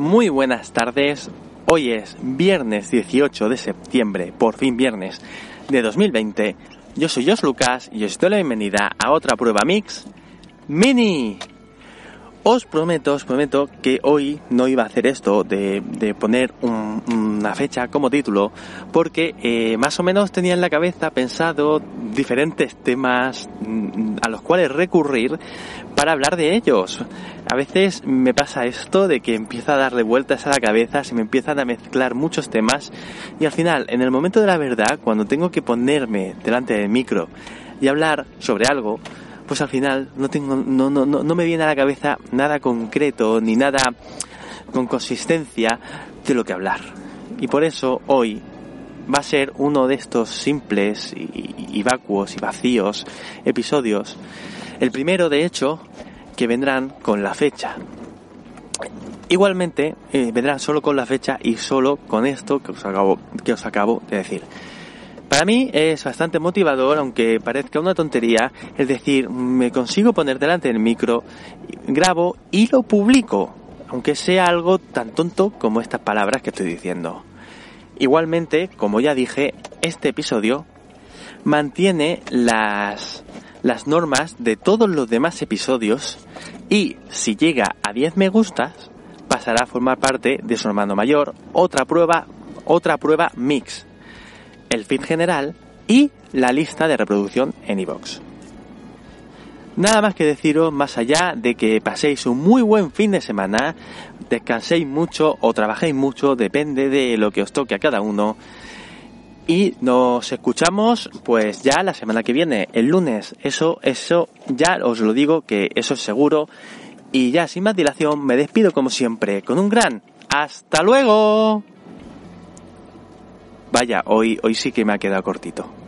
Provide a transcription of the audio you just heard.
Muy buenas tardes. Hoy es viernes 18 de septiembre, por fin viernes de 2020. Yo soy Jos Lucas y os doy la bienvenida a otra prueba mix mini. Os prometo, os prometo que hoy no iba a hacer esto de, de poner un- una fecha como título, porque eh, más o menos tenía en la cabeza pensado diferentes temas mm, a los cuales recurrir para hablar de ellos. A veces me pasa esto de que empieza a darle vueltas a la cabeza, se me empiezan a mezclar muchos temas y al final, en el momento de la verdad, cuando tengo que ponerme delante del micro y hablar sobre algo, pues al final no tengo, no, no, no, no me viene a la cabeza nada concreto ni nada con consistencia de lo que hablar. Y por eso hoy va a ser uno de estos simples y, vacuos y vacíos episodios. El primero, de hecho, que vendrán con la fecha. Igualmente, eh, vendrán solo con la fecha y solo con esto que os acabo, que os acabo de decir. Para mí es bastante motivador, aunque parezca una tontería, es decir, me consigo poner delante del micro, grabo y lo publico, aunque sea algo tan tonto como estas palabras que estoy diciendo. Igualmente, como ya dije, este episodio mantiene las, las normas de todos los demás episodios y si llega a 10 me gustas, pasará a formar parte de su hermano mayor, otra prueba, otra prueba mix el feed general y la lista de reproducción en iVoox. Nada más que deciros más allá de que paséis un muy buen fin de semana, descanséis mucho o trabajéis mucho, depende de lo que os toque a cada uno. Y nos escuchamos pues ya la semana que viene, el lunes. Eso, eso, ya os lo digo que eso es seguro. Y ya sin más dilación me despido como siempre con un gran hasta luego. Vaya, hoy, hoy sí que me ha quedado cortito.